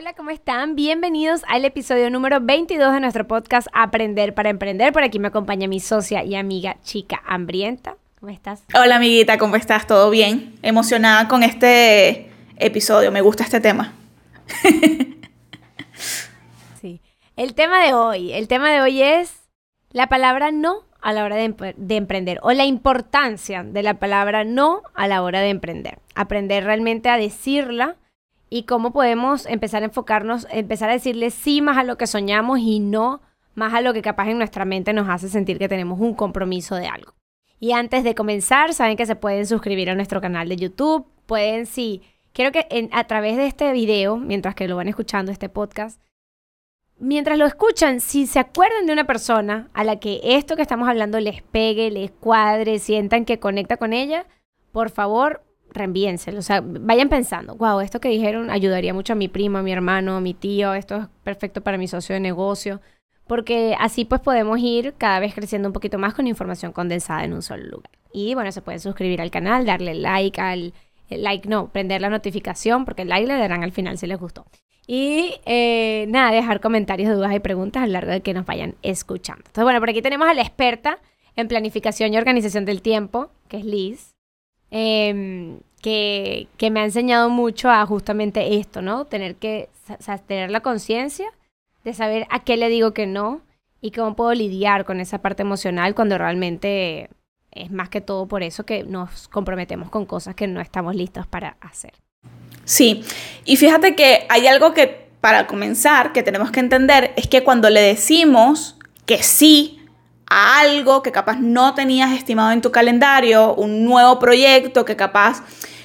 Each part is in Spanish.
Hola, ¿cómo están? Bienvenidos al episodio número 22 de nuestro podcast Aprender para Emprender. Por aquí me acompaña mi socia y amiga chica hambrienta. ¿Cómo estás? Hola, amiguita, ¿cómo estás? ¿Todo bien? Emocionada con este episodio, me gusta este tema. sí. El tema de hoy, el tema de hoy es la palabra no a la hora de, de, emprender o la importancia de la palabra no a la hora de emprender. Aprender realmente a decirla y cómo podemos empezar a enfocarnos, empezar a decirle sí más a lo que soñamos y no más a lo que capaz en nuestra mente nos hace sentir que tenemos un compromiso de algo. Y antes de comenzar, saben que se pueden suscribir a nuestro canal de YouTube, pueden sí, quiero que a través de este video, mientras que lo van escuchando este podcast, mientras lo escuchan, si se acuerdan de una persona a la que esto que estamos hablando les pegue, les cuadre, sientan que conecta con ella, por favor, reenvíenselo. O sea, vayan pensando, wow, esto que dijeron ayudaría mucho a mi primo, a mi hermano, a mi tío, esto es perfecto para mi socio de negocio. Porque así pues podemos ir cada vez creciendo un poquito más con información condensada en un solo lugar. Y bueno, se pueden suscribir al canal, darle like al... like no, prender la notificación, porque el like le darán al final si les gustó. Y eh, nada, dejar comentarios, dudas y preguntas a lo largo de que nos vayan escuchando. Entonces, bueno, por aquí tenemos a la experta en planificación y organización del tiempo, que es Liz. Em, que, que, me ha enseñado mucho a justamente esto, ¿no? Tener que tener la conciencia de saber a qué le digo que no y cómo puedo lidiar con esa parte emocional cuando realmente es más que todo por eso que nos comprometemos con cosas que no estamos listos para hacer. Sí, y fíjate que hay algo que para comenzar que tenemos que entender es que cuando le decimos que sí algo que capaz no tenías estimado en tu calendario, un nuevo proyecto que capaz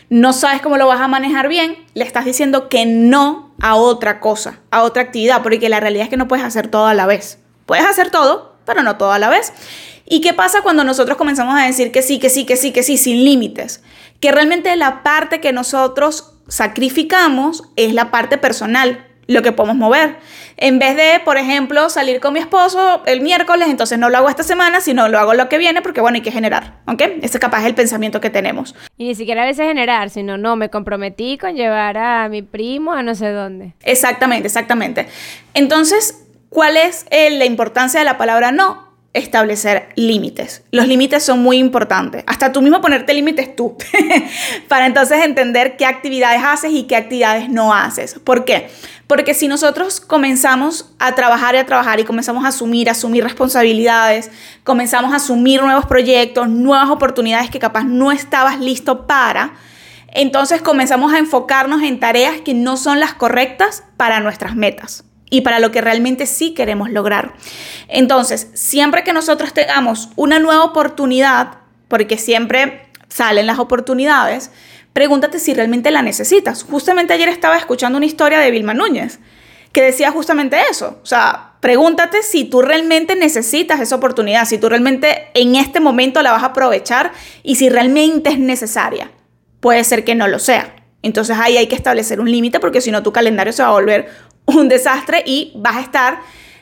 no sabes cómo lo vas a manejar bien, le estás diciendo que no a otra cosa, a otra actividad, porque la realidad es que no puedes hacer todo a la vez. Puedes hacer todo, pero no todo a la vez. ¿Y qué pasa cuando nosotros comenzamos a decir que sí, que sí, que sí, que sí, sin límites? Que realmente la parte que nosotros sacrificamos es la parte personal, lo que podemos mover. En vez de, por ejemplo, salir con mi esposo el miércoles, entonces no lo hago esta semana, sino lo hago lo que viene, porque bueno, hay que generar, ¿ok? Ese capaz es el pensamiento que tenemos. Y ni siquiera a veces generar, sino no, me comprometí con llevar a mi primo a no sé dónde. Exactamente, exactamente. Entonces, ¿cuál es eh, la importancia de la palabra no? Establecer límites. Los límites son muy importantes. Hasta tú mismo ponerte límites tú, para entonces entender qué actividades haces y qué actividades no haces. ¿Por qué? Porque si nosotros comenzamos a trabajar y a trabajar y comenzamos a asumir, asumir responsabilidades, comenzamos a asumir nuevos proyectos, nuevas oportunidades que capaz no estabas listo para, entonces comenzamos a enfocarnos en tareas que no son las correctas para nuestras metas y para lo que realmente sí queremos lograr. Entonces, siempre que nosotros tengamos una nueva oportunidad, porque siempre salen las oportunidades, pregúntate si realmente la necesitas. Justamente ayer estaba escuchando una historia de Vilma Núñez que decía justamente eso. O sea, pregúntate si tú realmente necesitas esa oportunidad, si tú realmente en este momento la vas a aprovechar y si realmente es necesaria. Puede ser que no lo sea. Entonces ahí hay que establecer un límite porque si no tu calendario se va a volver un desastre y vas a estar...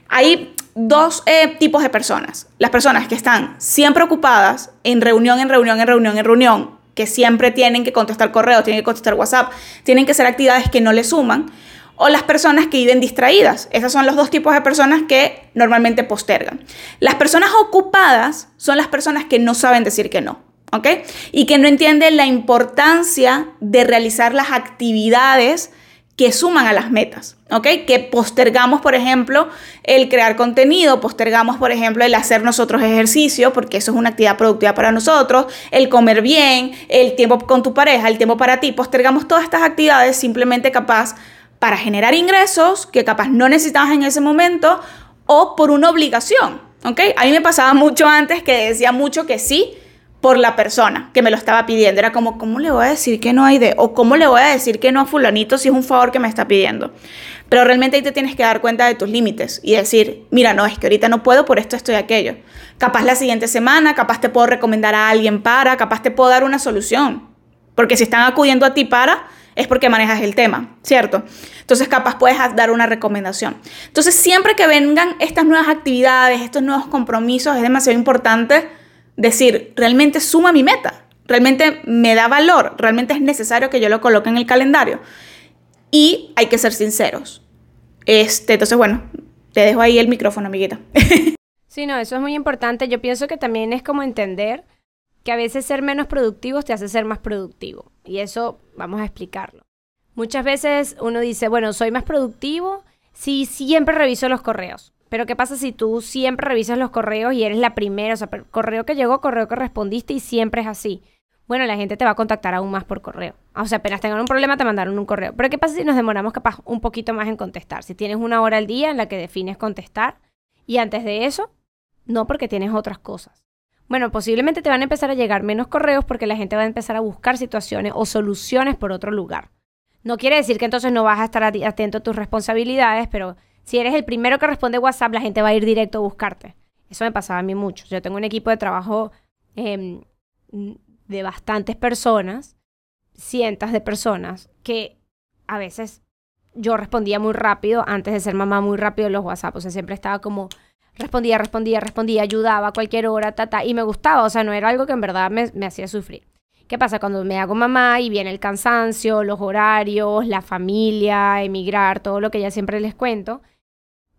Hay dos eh, tipos de personas. Las personas que están siempre ocupadas en reunión, en reunión, en reunión, en reunión, que siempre tienen que contestar correos, tienen que contestar WhatsApp, tienen que hacer actividades que no le suman, o las personas que viven distraídas. Esos son los dos tipos de personas que normalmente postergan. Las personas ocupadas son las personas que no saben decir que no. ¿Ok? Y que no entienden la importancia de realizar las actividades que suman a las metas, ¿ok? Que postergamos, por ejemplo, el crear contenido, postergamos, por ejemplo, el hacer nosotros ejercicio, porque eso es una actividad productiva para nosotros, el comer bien, el tiempo con tu pareja, el tiempo para ti, postergamos todas estas actividades simplemente capaz para generar ingresos que capaz no necesitabas en ese momento o por una obligación, ¿ok? A mí me pasaba mucho antes que decía mucho que sí, por la persona que me lo estaba pidiendo. Era como, ¿cómo le voy a decir que no hay de? O ¿cómo le voy a decir que no a fulanito si es un favor que me está pidiendo? Pero realmente ahí te tienes que dar cuenta de tus límites y decir, mira, no, es que ahorita no puedo por esto, esto y aquello. Capaz la siguiente semana, capaz te puedo recomendar a alguien para, capaz te puedo dar una solución. Porque si están acudiendo a ti para, es porque manejas el tema, ¿cierto? Entonces capaz puedes dar una recomendación. Entonces siempre que vengan estas nuevas actividades, estos nuevos compromisos, es demasiado importante decir, realmente suma mi meta, realmente me da valor, realmente es necesario que yo lo coloque en el calendario. Y hay que ser sinceros. Este, entonces, bueno, te dejo ahí el micrófono, amiguita. Sí, no, eso es muy importante. Yo pienso que también es como entender que a veces ser menos productivo te hace ser más productivo. Y eso vamos a explicarlo. Muchas veces uno dice, bueno, soy más productivo si siempre reviso los correos. Pero ¿qué pasa si tú siempre revisas los correos y eres la primera? O sea, correo que llegó, correo que respondiste y siempre es así. Bueno, la gente te va a contactar aún más por correo. O sea, apenas tengan un problema te mandaron un correo. Pero ¿qué pasa si nos demoramos capaz un poquito más en contestar? Si tienes una hora al día en la que defines contestar y antes de eso, no porque tienes otras cosas. Bueno, posiblemente te van a empezar a llegar menos correos porque la gente va a empezar a buscar situaciones o soluciones por otro lugar. No quiere decir que entonces no vas a estar atento a tus responsabilidades, pero si eres el primero que responde WhatsApp, la gente va a ir directo a buscarte. Eso me pasaba a mí mucho. Yo tengo un equipo de trabajo em, de bastantes personas, cientos de personas, que a veces yo respondía muy rápido, antes de ser mamá muy rápido los WhatsApp. O sea, siempre estaba como, respondía, respondía, respondía, ayudaba a cualquier hora, ta, y me gustaba. O sea, no era algo que en verdad me hacía sufrir. ¿Qué pasa cuando me hago mamá y viene el cansancio, los horarios, la familia, emigrar, todo lo que ya siempre les cuento?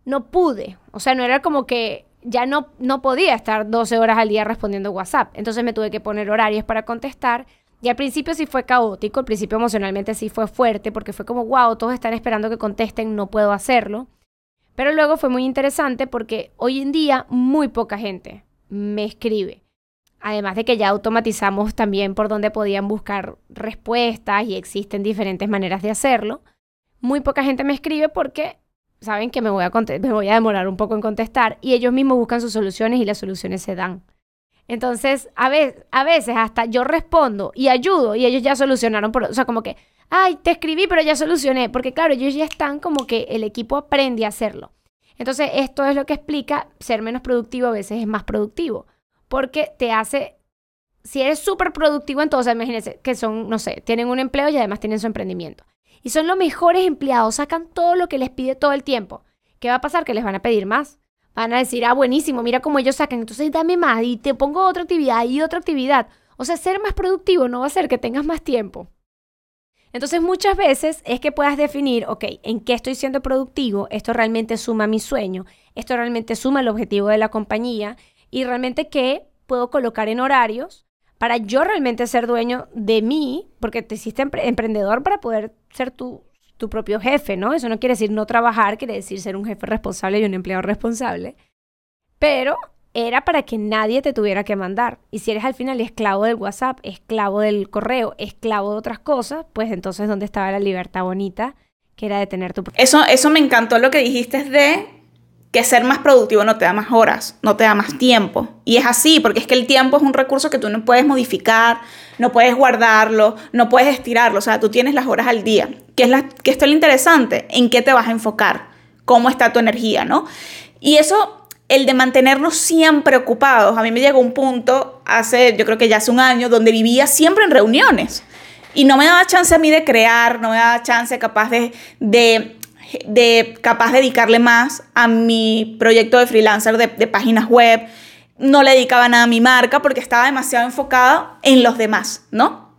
No pude. O sea, no era como que ya no, no podía estar 12 horas al día respondiendo WhatsApp. Entonces me tuve que poner horarios para contestar. Y al principio sí fue caótico, al principio emocionalmente sí fue fuerte, porque fue como, wow, todos están esperando que contesten, no puedo hacerlo. Pero luego fue muy interesante porque hoy en día muy poca gente me escribe. Además de que ya automatizamos también por dónde podían buscar respuestas y existen diferentes maneras de hacerlo. Muy poca gente me escribe porque saben que me voy, a demorar un poco en contestar y ellos mismos buscan sus soluciones y las soluciones se dan. Entonces, a veces hasta yo respondo y ayudo y ellos ya solucionaron, por, o sea, como que, ay, te escribí, pero ya solucioné, porque claro, ellos ya están como que el equipo aprende a hacerlo. Entonces, esto es lo que explica ser menos productivo a veces es más productivo porque te hace, si eres súper productivo, entonces imagínense que son, no sé, tienen un empleo y además tienen su emprendimiento. Y son los mejores empleados, sacan todo lo que les pide todo el tiempo. ¿Qué va a pasar? Que les van a pedir más. Van a decir, ah, buenísimo, mira cómo ellos sacan, entonces dame más y te pongo otra actividad y otra actividad. O sea, ser más productivo no va a hacer que tengas más tiempo. Entonces muchas veces es que puedas definir, ok, ¿en qué estoy siendo productivo? Esto realmente suma mi sueño, esto realmente suma el objetivo de la compañía y realmente qué puedo colocar en horarios para yo realmente ser dueño de mí, porque te hiciste emprendedor para poder ser tu, tu propio jefe, ¿no? Eso no quiere decir no trabajar, quiere decir ser un jefe responsable y un empleado responsable. Pero era para que nadie te tuviera que mandar. Y si eres al final esclavo del WhatsApp, esclavo del correo, esclavo de otras cosas, pues entonces ¿dónde estaba la libertad bonita? Que era de tener tu... Eso, eso me encantó lo que dijiste de que ser más productivo no te da más horas, no te da más tiempo. Y es así, porque es que el tiempo es un recurso que tú no puedes modificar, no puedes guardarlo, no puedes estirarlo, o sea, tú tienes las horas al día. ¿Qué es, la, que esto es lo interesante? ¿En qué te vas a enfocar? ¿Cómo está tu energía, no? Y eso, el de mantenernos siempre ocupados, a mí me llegó un punto hace, yo creo que ya hace un año, donde vivía siempre en reuniones. Y no me daba chance a mí de crear, no me daba chance capaz de, de de capaz de dedicarle más a mi proyecto de freelancer de, páginas web. No le dedicaba nada a mi marca porque estaba demasiado enfocada en los demás, ¿no?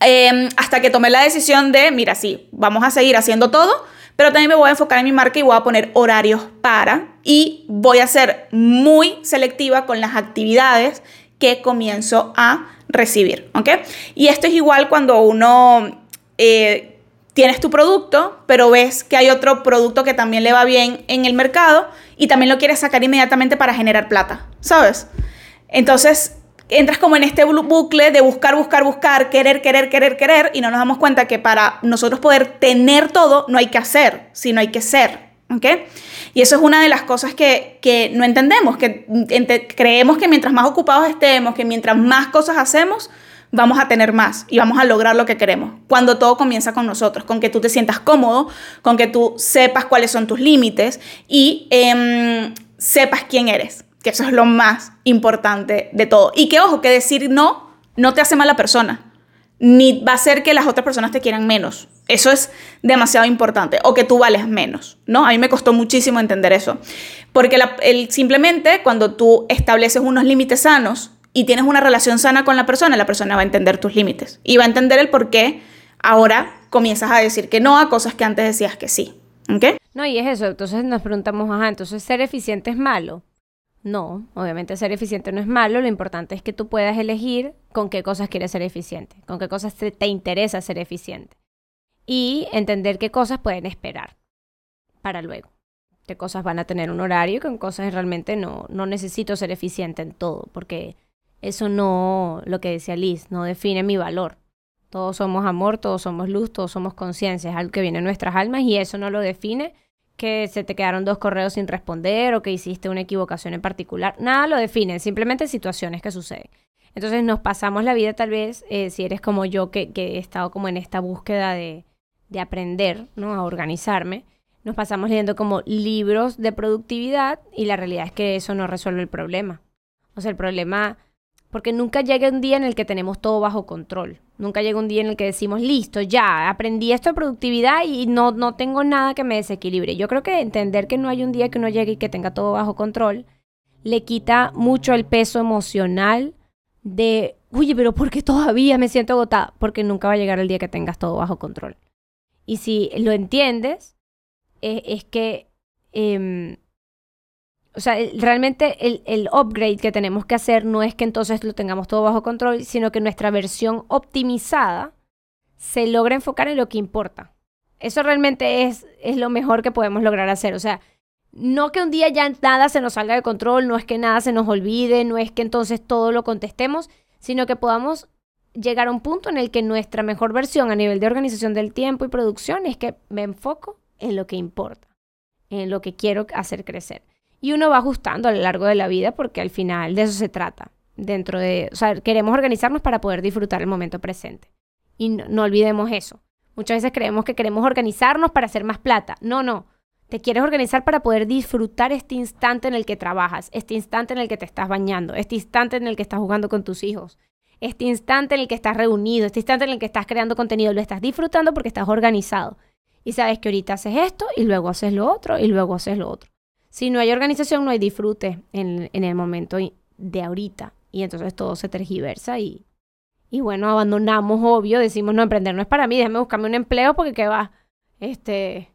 Em, hasta que tomé la decisión de, mira, sí, vamos a seguir haciendo todo, pero también me voy a enfocar en mi marca y voy a poner horarios para y voy a ser muy selectiva con las actividades que comienzo a recibir, ¿ok? Y esto es igual cuando uno eh, tienes tu producto, pero ves que hay otro producto que también le va bien en el mercado y también lo quieres sacar inmediatamente para generar plata, ¿sabes? Entonces entras como en este bucle de buscar, buscar, buscar, querer, querer, querer, querer y no nos damos cuenta que para nosotros poder tener todo no hay que hacer, sino hay que ser. ¿ok? Y eso es una de las cosas que, que no entendemos, que creemos que mientras más ocupados estemos, que mientras más cosas hacemos, vamos a tener más y vamos a lograr lo que queremos. Cuando todo comienza con nosotros, con que tú te sientas cómodo, con que tú sepas cuáles son tus límites y em, sepas quién eres, que eso es lo más importante de todo. Y que ojo, que decir no no te hace mala persona, ni va a hacer que las otras personas te quieran menos. Eso es demasiado importante. O que tú vales menos, ¿no? A mí me costó muchísimo entender eso. Porque simplemente cuando tú estableces unos límites sanos, y tienes una relación sana con la persona, la persona va a entender tus límites y va a entender el por qué ahora comienzas a decir que no a cosas que antes decías que sí. ¿Ok? No, y es eso. Entonces nos preguntamos, ajá, entonces ser eficiente es malo. No, obviamente ser eficiente no es malo, lo importante es que tú puedas elegir con qué cosas quieres ser eficiente, con qué cosas te, te interesa ser eficiente y entender qué cosas pueden esperar para luego qué cosas van a tener un horario con cosas realmente no, no necesito ser eficiente en todo, porque eso no, lo que decía Liz, no define mi valor. Todos somos amor, todos somos luz, todos somos conciencia, es algo que viene en nuestras almas y eso no lo define que se te quedaron dos correos sin responder o que hiciste una equivocación en particular. Nada lo define, simplemente situaciones que suceden. Entonces nos pasamos la vida tal vez, eh, si eres como yo, que, que, he estado como en esta búsqueda de, de aprender, ¿no? A organizarme, nos pasamos leyendo como libros de productividad y la realidad es que eso no resuelve el problema. O sea, el problema porque nunca llega un día en el que tenemos todo bajo control. Nunca llega un día en el que decimos, listo, ya, aprendí esto de productividad y no, no tengo nada que me desequilibre. Yo creo que entender que no hay un día que uno llegue y que tenga todo bajo control, le quita mucho el peso emocional de, oye, pero ¿por qué todavía me siento agotada? Porque nunca va a llegar el día que tengas todo bajo control. Y si lo entiendes, es, que em, o sea, realmente el, el, upgrade que tenemos que hacer no es que entonces lo tengamos todo bajo control, sino que nuestra versión optimizada se logra enfocar en lo que importa. Eso realmente es, es lo mejor que podemos lograr hacer. O sea, no que un día ya nada se nos salga de control, no es que nada se nos olvide, no es que entonces todo lo contestemos, sino que podamos llegar a un punto en el que nuestra mejor versión a nivel de organización del tiempo y producción es que me enfoco en lo que importa, en lo que quiero hacer crecer y uno va ajustando a lo largo de la vida porque al final de eso se trata. Dentro de, o sea, queremos organizarnos para poder disfrutar el momento presente. Y no, olvidemos eso. Muchas veces creemos que queremos organizarnos para hacer más plata. No, no. Te quieres organizar para poder disfrutar este instante en el que trabajas, este instante en el que te estás bañando, este instante en el que estás jugando con tus hijos, este instante en el que estás reunido, este instante en el que estás creando contenido. Lo estás disfrutando porque estás organizado. Y sabes que ahorita haces esto y luego haces lo otro y luego haces lo otro. Si no hay organización, no hay disfrute en, el momento de ahorita. Y entonces todo se tergiversa y, y bueno, abandonamos, obvio, decimos, no, emprender no es para mí, déjame buscarme un empleo porque qué va. Este,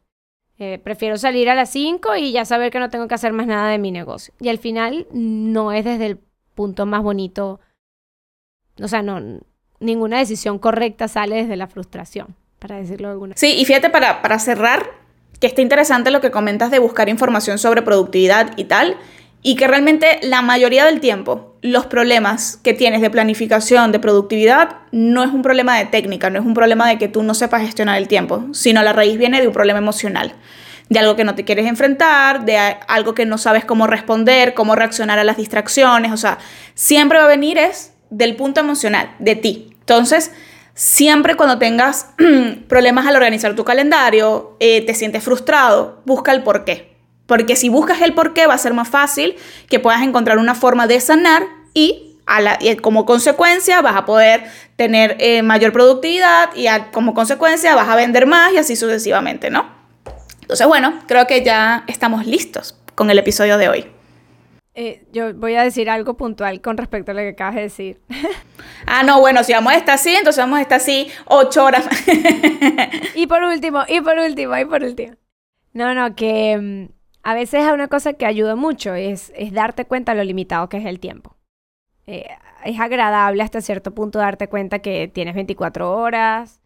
eh, prefiero salir a las 5 y ya saber que no tengo que hacer más nada de mi negocio. Y al final no es desde el punto más bonito, o sea, no, ninguna decisión correcta sale desde la frustración, para decirlo de alguna Sí, y fíjate, para, para cerrar, que está interesante lo que comentas de buscar información sobre productividad y tal, y que realmente la mayoría del tiempo los problemas que tienes de planificación, de productividad, no es un problema de técnica, no es un problema de que tú no sepas gestionar el tiempo, sino la raíz viene de un problema emocional, de algo que no te quieres enfrentar, de algo que no sabes cómo responder, cómo reaccionar a las distracciones, o sea, siempre va a venir es del punto emocional, de ti. Entonces, Siempre cuando tengas problemas al organizar tu calendario, eh, te sientes frustrado, busca el por qué. Porque si buscas el por qué va a ser más fácil que puedas encontrar una forma de sanar y, como consecuencia vas a poder tener eh, mayor productividad y como consecuencia vas a vender más y así sucesivamente, ¿no? Entonces, bueno, creo que ya estamos listos con el episodio de hoy. Eh, yo voy a decir algo puntual con respecto a lo que acabas de decir. ah, no, bueno, si vamos a estar así, entonces vamos a estar así ocho horas. y por último, y por último, y por último. No, no, que mm, a veces una cosa que ayuda mucho, es, es darte cuenta de lo limitado que es el tiempo. Eh, es agradable hasta cierto punto darte cuenta que tienes 24 horas,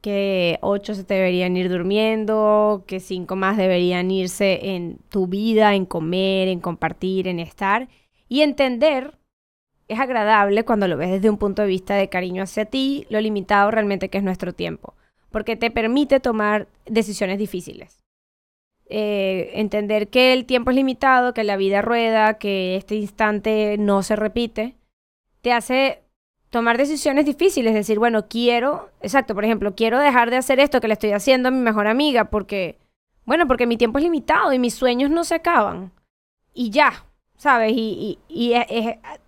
que ocho se deberían ir durmiendo, que cinco más deberían irse en tu vida, en comer, en compartir, en estar. Y entender, es agradable cuando lo ves desde un punto de vista de cariño hacia ti, lo limitado realmente que es nuestro tiempo, porque te permite tomar decisiones difíciles. Eh, entender que el tiempo es limitado, que la vida rueda, que este instante no se repite, te hace tomar decisiones difíciles, decir, bueno, quiero, exacto, por ejemplo, quiero dejar de hacer esto que le estoy haciendo a mi mejor amiga porque, bueno, porque mi tiempo es limitado y mis sueños no se acaban. Y ya, ¿sabes? Y, y,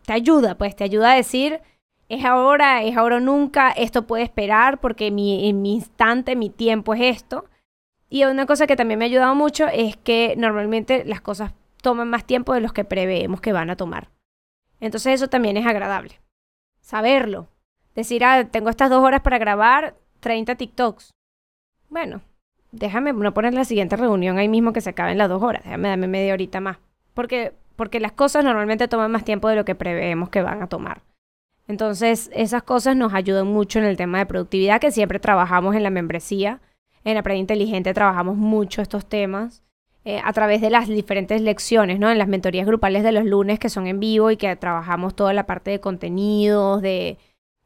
te ayuda, pues, te ayuda a decir, es ahora, es ahora o nunca, esto puede esperar porque mi, en mi instante, mi tiempo es esto. Y una cosa que también me ha ayudado mucho es que normalmente las cosas toman más tiempo de los que preveemos que van a tomar. Entonces eso también es agradable. Saberlo. Decir, ah, tengo estas dos horas para grabar 30 TikToks. Bueno, déjame no poner la siguiente reunión ahí mismo que se acaben las dos horas. Déjame darme media horita más. Porque, porque las cosas normalmente toman más tiempo de lo que preveemos que van a tomar. Entonces, esas cosas nos ayudan mucho en el tema de productividad, que siempre trabajamos en la membresía. En Aprende Inteligente trabajamos mucho estos temas. Eh, a través de las diferentes lecciones, ¿no? En las mentorías grupales de los lunes que son en vivo y que trabajamos toda la parte de contenidos, de,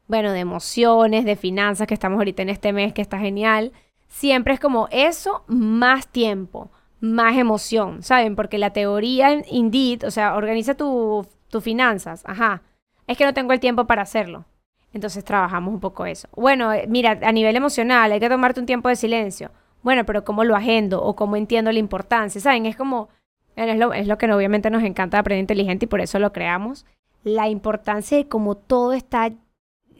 bueno, de emociones, de finanzas, que estamos ahorita en este mes, que está genial. Siempre es como eso, más tiempo, más emoción, ¿saben? Porque la teoría, indeed, o sea, organiza tus tu finanzas, ajá es que no tengo el tiempo para hacerlo. Entonces trabajamos un poco eso. Bueno, eh, mira, a nivel emocional hay que tomarte un tiempo de silencio. Bueno, pero ¿cómo lo agendo o cómo entiendo la importancia? ¿Saben? Es como, es lo, es lo que obviamente nos encanta aprender inteligente y por eso lo creamos. La importancia de cómo todo está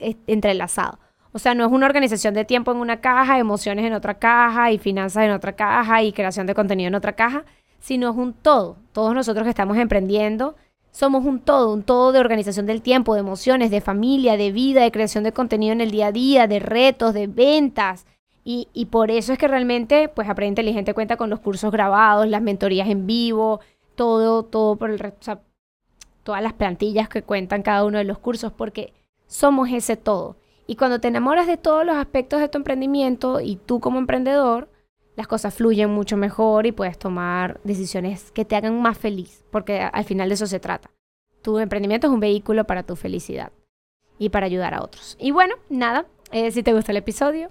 eh, entrelazado. O sea, no es una organización de tiempo en una caja, emociones en otra caja y finanzas en otra caja y creación de contenido en otra caja, sino es un todo. Todos nosotros que estamos emprendiendo somos un todo, un todo de organización del tiempo, de emociones, de familia, de vida, de creación de contenido en el día a día, de retos, de ventas. Y, por eso es que realmente, pues Aprende Inteligente cuenta con los cursos grabados, las mentorías en vivo, todo, todo por el todas las plantillas que cuentan cada uno de los cursos, porque somos ese todo. Y cuando te enamoras de todos los aspectos de tu emprendimiento y tú como emprendedor, las cosas fluyen mucho mejor y puedes tomar decisiones que te hagan más feliz, porque al final de eso se trata. Tu emprendimiento es un vehículo para tu felicidad y para ayudar a otros. Y bueno, nada, eh, si te gusta el episodio,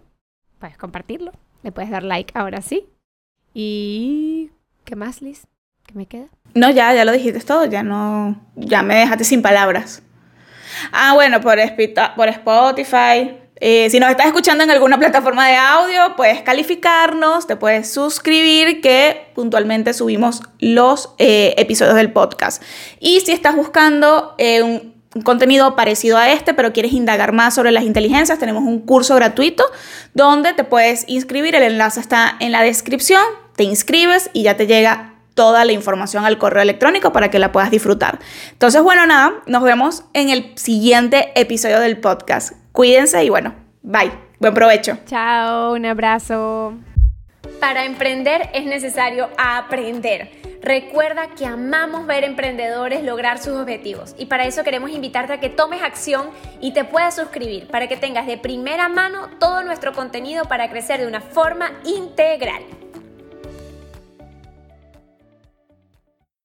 puedes compartirlo, le puedes dar like ahora sí. Y... ¿Qué más, Liz? ¿Qué me queda? No, ya, ya lo dijiste todo, ya no... Ya me dejaste sin palabras. Ah, bueno, por, por Spotify, eh, si nos estás escuchando en alguna plataforma de audio, puedes calificarnos, te puedes suscribir, que puntualmente subimos los eh, episodios del podcast. Y si estás buscando eh, un, contenido parecido a este, pero quieres indagar más sobre las inteligencias, tenemos un curso gratuito donde te puedes inscribir. El enlace está en la descripción. Te inscribes y ya te llega toda la información al correo electrónico para que la puedas disfrutar. Entonces, bueno, nada, nos vemos en el siguiente episodio del podcast. Cuídense y bueno, bye. Buen provecho. Chao, un abrazo. Para emprender es necesario aprender. Recuerda que amamos ver emprendedores lograr sus objetivos y para eso queremos invitarte a que tomes acción y te puedas suscribir para que tengas de primera mano todo nuestro contenido para crecer de una forma integral.